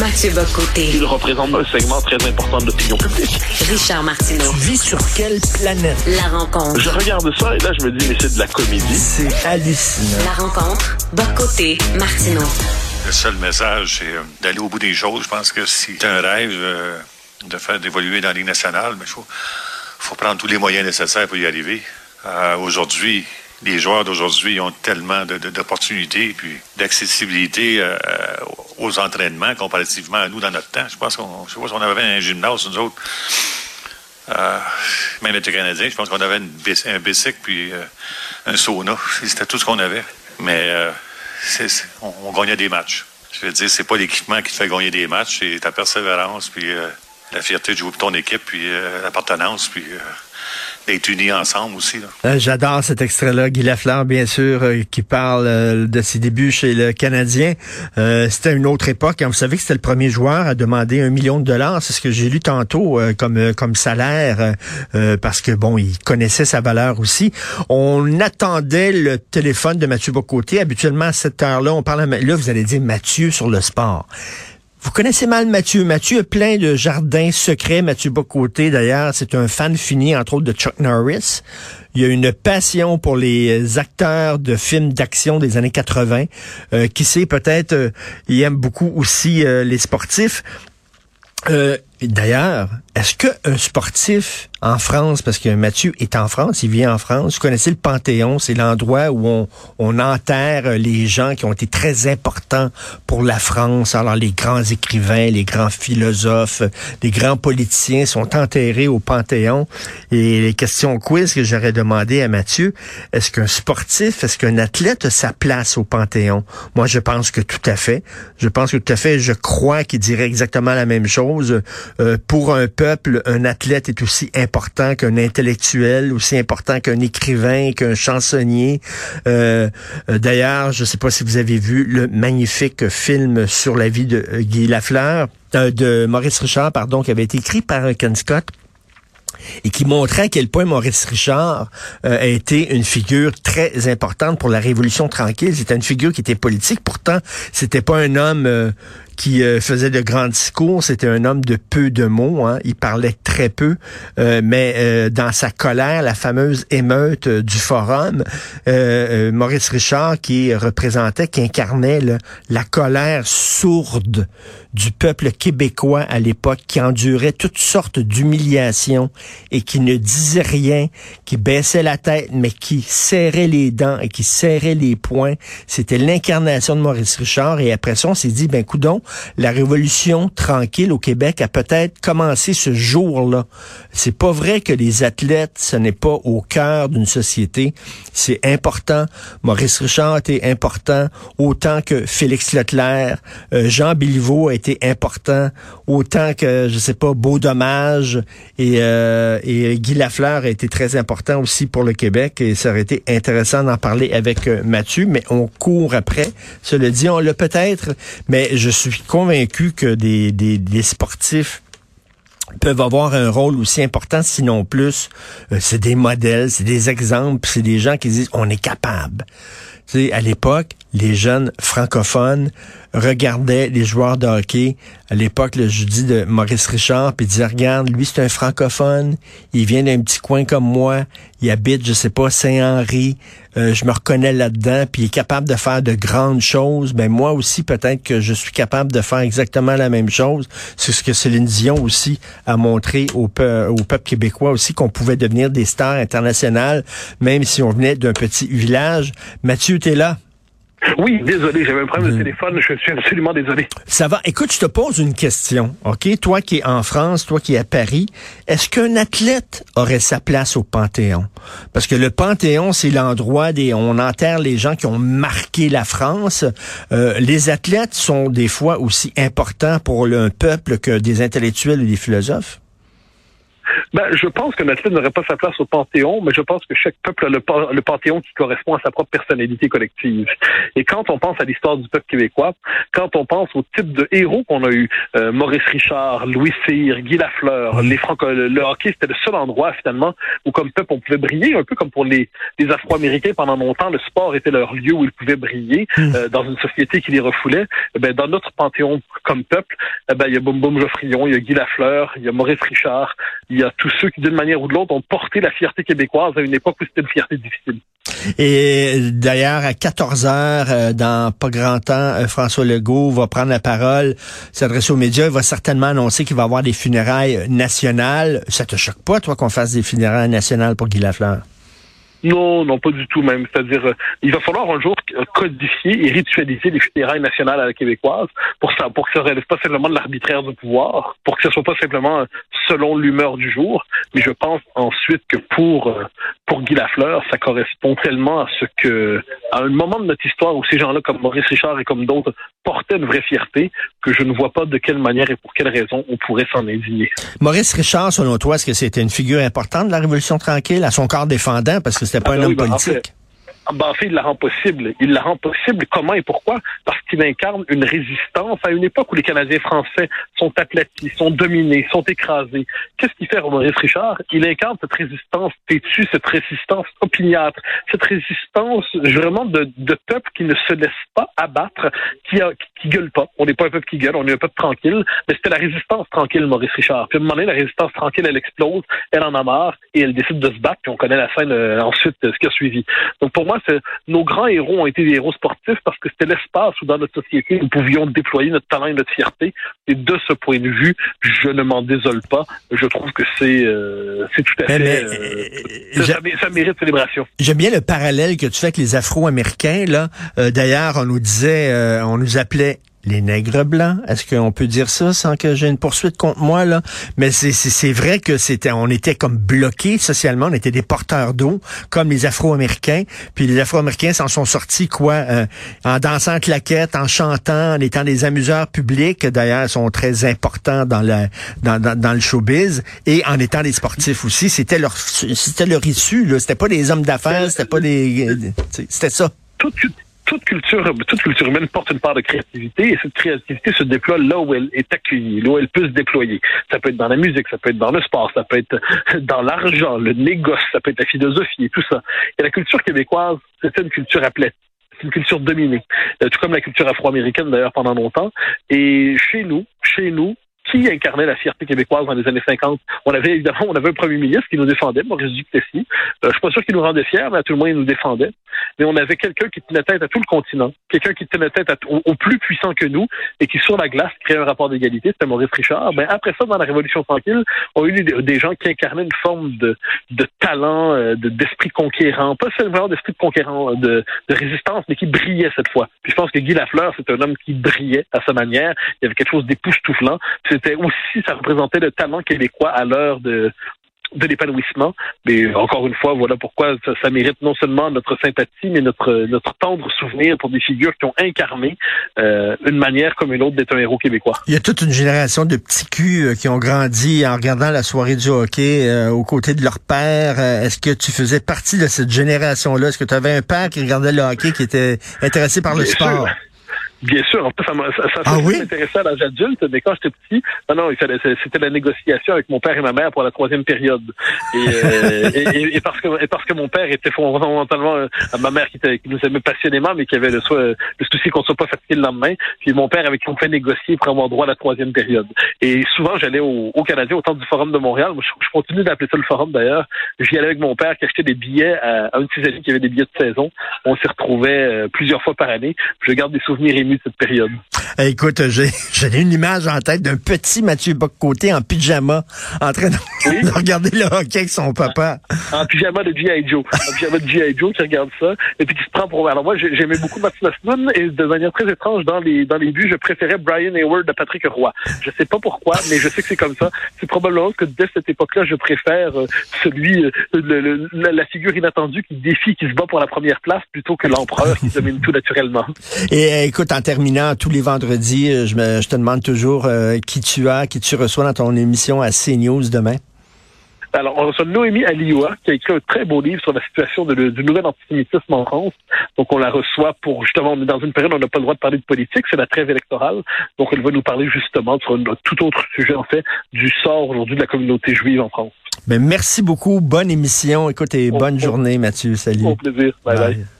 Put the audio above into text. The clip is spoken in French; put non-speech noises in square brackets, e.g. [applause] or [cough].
Mathieu Bocoté. Il représente un segment très important de l'opinion publique. Richard Martineau. Tu vis sur quelle planète? La rencontre. Je regarde ça et là, je me dis, mais c'est de la comédie. C'est hallucinant. La rencontre. Bocoté. Martineau. Le seul message, c'est euh, d'aller au bout des choses. Je pense que si c'est un rêve euh, de faire d'évoluer dans la Ligue nationale, mais il faut, faut prendre tous les moyens nécessaires pour y arriver. Euh, aujourd'hui, les joueurs d'aujourd'hui ont tellement d'opportunités puis d'accessibilité euh, aux entraînements comparativement à nous dans notre temps. Je pense qu'on je sais pas si on avait un gymnase, nous autres. Euh, même les Canadiens, je pense qu'on avait un bicycle puis euh, un sauna. C'était tout ce qu'on avait. Mais euh, on, on gagnait des matchs. Je veux dire, c'est pas l'équipement qui te fait gagner des matchs, c'est ta persévérance, puis euh, la fierté de jouer pour ton équipe, puis euh, l'appartenance, puis ensemble aussi. Euh, J'adore cet extrait-là, Guy Lafleur, bien sûr, euh, qui parle euh, de ses débuts chez le Canadien. C'était une autre époque. hein. Vous savez que c'était le premier joueur à demander un million de dollars. C'est ce que j'ai lu tantôt comme comme salaire, parce que bon, il connaissait sa valeur aussi. On attendait le téléphone de Mathieu Bocoté. Habituellement à cette heure-là, on parle. À, là, vous allez dire Mathieu sur le sport. Vous connaissez mal Mathieu. Mathieu a plein de jardins secrets. Mathieu Bocoté, d'ailleurs, c'est un fan fini, entre autres, de Chuck Norris. Il a une passion pour les acteurs de films d'action des années 80. Euh, qui sait, peut-être, euh, il aime beaucoup aussi euh, les sportifs. Euh, D'ailleurs, est-ce qu'un sportif en France, parce que Mathieu est en France, il vit en France, vous connaissez le Panthéon, c'est l'endroit où on, on enterre les gens qui ont été très importants pour la France. Alors les grands écrivains, les grands philosophes, les grands politiciens sont enterrés au Panthéon. Et les questions quiz que j'aurais demandé à Mathieu, est-ce qu'un sportif, est-ce qu'un athlète a sa place au Panthéon? Moi, je pense que tout à fait. Je pense que tout à fait, je crois qu'il dirait exactement la même chose. Euh, pour un peuple, un athlète est aussi important qu'un intellectuel, aussi important qu'un écrivain, qu'un chansonnier. Euh, D'ailleurs, je ne sais pas si vous avez vu le magnifique film sur la vie de euh, Guy Lafleur, euh, de Maurice Richard, pardon, qui avait été écrit par Ken Scott et qui montrait à quel point Maurice Richard a été une figure très importante pour la Révolution tranquille. C'était une figure qui était politique. Pourtant, c'était pas un homme qui euh, faisait de grands discours. C'était un homme de peu de mots. Hein. Il parlait très peu, euh, mais euh, dans sa colère, la fameuse émeute du Forum, Maurice Richard qui représentait, qui incarnait la colère sourde du peuple québécois à l'époque, qui endurait toutes sortes d'humiliations et qui ne disait rien, qui baissait la tête, mais qui serrait les dents et qui serrait les poings. C'était l'incarnation de Maurice Richard. Et après ça, on s'est dit, ben coudon, la révolution tranquille au Québec a peut-être commencé ce jour-là. C'est pas vrai que les athlètes, ce n'est pas au cœur d'une société. C'est important. Maurice Richard était important autant que Félix Leclerc. Euh, Jean Béliveau a été important autant que, je sais pas, Beau Dommage et, euh, et Guy Lafleur a été très important aussi pour le Québec et ça aurait été intéressant d'en parler avec euh, Mathieu, mais on court après. Cela dit, on l'a peut-être, mais je suis convaincu que des, des, des sportifs peuvent avoir un rôle aussi important, sinon plus. Euh, c'est des modèles, c'est des exemples, c'est des gens qui disent on est capable. Tu sais, à l'époque, les jeunes francophones regardaient les joueurs de hockey. À l'époque, le je dis de Maurice Richard, puis disaient, regarde, lui, c'est un francophone. Il vient d'un petit coin comme moi. Il habite, je sais pas, Saint-Henri. Euh, je me reconnais là-dedans, puis il est capable de faire de grandes choses. Ben moi aussi, peut-être que je suis capable de faire exactement la même chose. C'est ce que Céline Dion aussi a montré au, au peuple québécois aussi, qu'on pouvait devenir des stars internationales, même si on venait d'un petit village. Mathieu, t'es là? Oui, désolé, j'avais un problème de téléphone, je suis absolument désolé. Ça va. Écoute, je te pose une question, OK? Toi qui es en France, toi qui es à Paris, est-ce qu'un athlète aurait sa place au Panthéon? Parce que le Panthéon, c'est l'endroit des... On enterre les gens qui ont marqué la France. Euh, les athlètes sont des fois aussi importants pour le- un peuple que des intellectuels ou des philosophes. Ben, je pense que l'athlète n'aurait pas sa place au Panthéon, mais je pense que chaque peuple a le, le, Panthéon qui correspond à sa propre personnalité collective. Et quand on pense à l'histoire du peuple québécois, quand on pense au type de héros qu'on a eu, euh, Maurice Richard, Louis Cyr, Guy Lafleur, les Franco, le hockey, c'était le seul endroit finalement où comme peuple on pouvait briller, un peu comme pour les, les Afro-Américains pendant longtemps, le sport était leur lieu où ils pouvaient briller hmm. euh, dans une société qui les refoulait. Eh ben, dans notre Panthéon comme peuple, eh ben, il y a Boum Boum Geoffrion, il y a Guy Lafleur, il y a Maurice Richard, il y a tous ceux qui, d'une manière ou de l'autre, ont porté la fierté québécoise à une époque où c'était une fierté difficile. Et d'ailleurs, à 14 heures, euh, dans pas grand temps, euh, François Legault va prendre la parole, s'adresser aux médias, il va certainement annoncer qu'il va y avoir des funérailles nationales. Ça te choque pas, toi, qu'on fasse des funérailles nationales pour Guy Lafleur? Non, non, pas du tout même. C'est-à-dire, euh, il va falloir un jour codifier et ritualiser les funérailles nationales à la québécoise pour ça, pour que ça ne relève pas simplement de l'arbitraire du pouvoir, pour que ce soit pas simplement selon l'humeur du jour. Mais je pense ensuite que pour euh, pour Guy Lafleur, ça correspond tellement à ce que, à un moment de notre histoire où ces gens-là, comme Maurice Richard et comme d'autres, portaient une vraie fierté, que je ne vois pas de quelle manière et pour quelle raison on pourrait s'en indigner. Maurice Richard, selon toi, est-ce que c'était une figure importante de la Révolution tranquille, à son corps défendant, parce que c'était pas ah un ben homme ben, politique? En fait, il la rend possible. Il la rend possible. Comment et pourquoi? Parce qu'il incarne une résistance à une époque où les Canadiens français sont aplatis, sont dominés, sont écrasés. Qu'est-ce qu'il fait, Maurice Richard? Il incarne cette résistance têtue, cette résistance opiniâtre, cette résistance vraiment de, de peuple qui ne se laisse pas abattre, qui, a, qui, gueule pas. On n'est pas un peuple qui gueule, on est un peuple tranquille, mais c'était la résistance tranquille, Maurice Richard. Puis à un moment donné, la résistance tranquille, elle explose, elle en a marre et elle décide de se battre, puis on connaît la scène euh, ensuite, ce qui a suivi. Donc pour moi, nos grands héros ont été des héros sportifs parce que c'était l'espace où dans notre société nous pouvions déployer notre talent et notre fierté. Et de ce point de vue, je ne m'en désole pas. Je trouve que c'est euh, c'est tout à fait euh, ça, mérite célébration. J'aime bien le parallèle que tu fais avec les Afro-Américains là. Euh, d'ailleurs, on nous disait, on nous appelait les nègres blancs. Est-ce qu'on peut dire ça sans que j'ai une poursuite contre moi là? Mais c'est vrai que c'était, on était comme bloqués socialement, on était des porteurs d'eau, comme les Afro-Américains. Puis les Afro-Américains s'en sont sortis quoi euh, En dansant claquette, en chantant, en étant des amuseurs publics. D'ailleurs, sont très importants dans le dans, dans, le showbiz et en étant des sportifs aussi. C'était leur c'était leur issue. Là. C'était pas des hommes d'affaires, c'était pas des, c'était ça toute culture, toute culture humaine porte une part de créativité et cette créativité se déploie là où elle est accueillie, là où elle peut se déployer. Ça peut être dans la musique, ça peut être dans le sport, ça peut être dans l'argent, le négoce, ça peut être la philosophie et tout ça. Et la culture québécoise, c'est une culture c'est une culture dominée, euh, tout comme la culture afro-américaine d'ailleurs pendant longtemps. Et chez nous, chez nous, qui incarnait la fierté québécoise dans les années 50. On avait évidemment, on avait un premier ministre qui nous défendait, Maurice Duplessis. Euh, je suis pas sûr qu'il nous rendait fiers, mais à tout le moins il nous défendait. Mais on avait quelqu'un qui tenait tête à tout le continent, quelqu'un qui tenait tête au, plus puissant que nous et qui sur la glace créait un rapport d'égalité. C'était Maurice Richard. Ben après ça, dans la Révolution tranquille, on a eu des, gens qui incarnaient une forme de, talent, euh, d'esprit conquérant, pas seulement d'esprit de conquérant, de, de résistance, mais qui brillait cette fois. Puis je pense que Guy Lafleur, c'est un homme qui brillait à sa manière. Il y avait quelque chose d'époustouflant c'était aussi, ça représentait le talent québécois à l'heure de, de l'épanouissement. Mais encore une fois, voilà pourquoi ça, mérite non seulement notre sympathie, mais notre, notre tendre souvenir pour des figures qui ont incarné euh, une manière comme une autre d'être un héros québécois. Il y a toute une génération de petits culs euh, qui ont grandi en regardant la soirée du hockey euh, aux côtés de leur père. Est-ce que tu faisais partie de cette génération-là? Est-ce que tu avais un père qui regardait le hockey, qui était intéressé par le sport? Bien sûr, en plus, ça, ça, ça, ah oui? à l'âge adulte, mais quand j'étais petit, non, non, c'était la négociation avec mon père et ma mère pour la troisième période. Et, euh, et, et, parce que et parce que mon père était fondamentalement euh, ma mère qui, était, qui, nous aimait passionnément, mais qui avait le, le souci qu'on soit pas fatigué le lendemain. Puis mon père avec qui on fait négocier pour avoir droit à la troisième période. Et souvent, j'allais au, au Canadien au temps du Forum de Montréal. je, je continue d'appeler ça le Forum d'ailleurs. J'y allais avec mon père qui achetait des billets à, un de ses amis qui avait des billets de saison. On s'y retrouvait euh, plusieurs fois par année. Je garde des souvenirs émus de cette période. Eh, écoute, [laughs] j'ai une image en tête d'un petit Mathieu Bock-Côté en pyjama, en train [laughs] de, regarder le hockey avec son papa. En, pyjama de G.I. Joe. En pyjama de G.I. Joe qui regarde ça et puis qui se prend pour... Alors moi, j'aimais beaucoup Mathieu Nassnoun et de manière très étrange, dans les dans les buts, je préférais Brian Hayward de Patrick Roy. Je sais pas pourquoi, mais je sais que c'est comme ça. C'est probablement que dès cette époque-là, je préfère euh, celui, euh, la, figure inattendue qui défie, qui se bat pour la première place plutôt que l'empereur qui domine tout naturellement. Et euh, écoute, en terminant, tous les vendredis, je, me, je te demande toujours qui tu as, qui tu reçois dans ton émission à CNews demain. Alors, on reçoit Noémie Alioua, qui a écrit un très beau livre sur la situation de, du nouvel antisémitisme en France. Donc, on la reçoit pour, justement, on est dans une période où on n'a pas le droit de parler de politique, c'est la trêve électorale. Donc, elle va nous parler justement sur un tout autre sujet, en fait, du sort aujourd'hui de la communauté juive en France. Ben, merci beaucoup. Bonne émission. Écoute, et bonne journée, Mathieu. Salut. Au plaisir. bye. bye.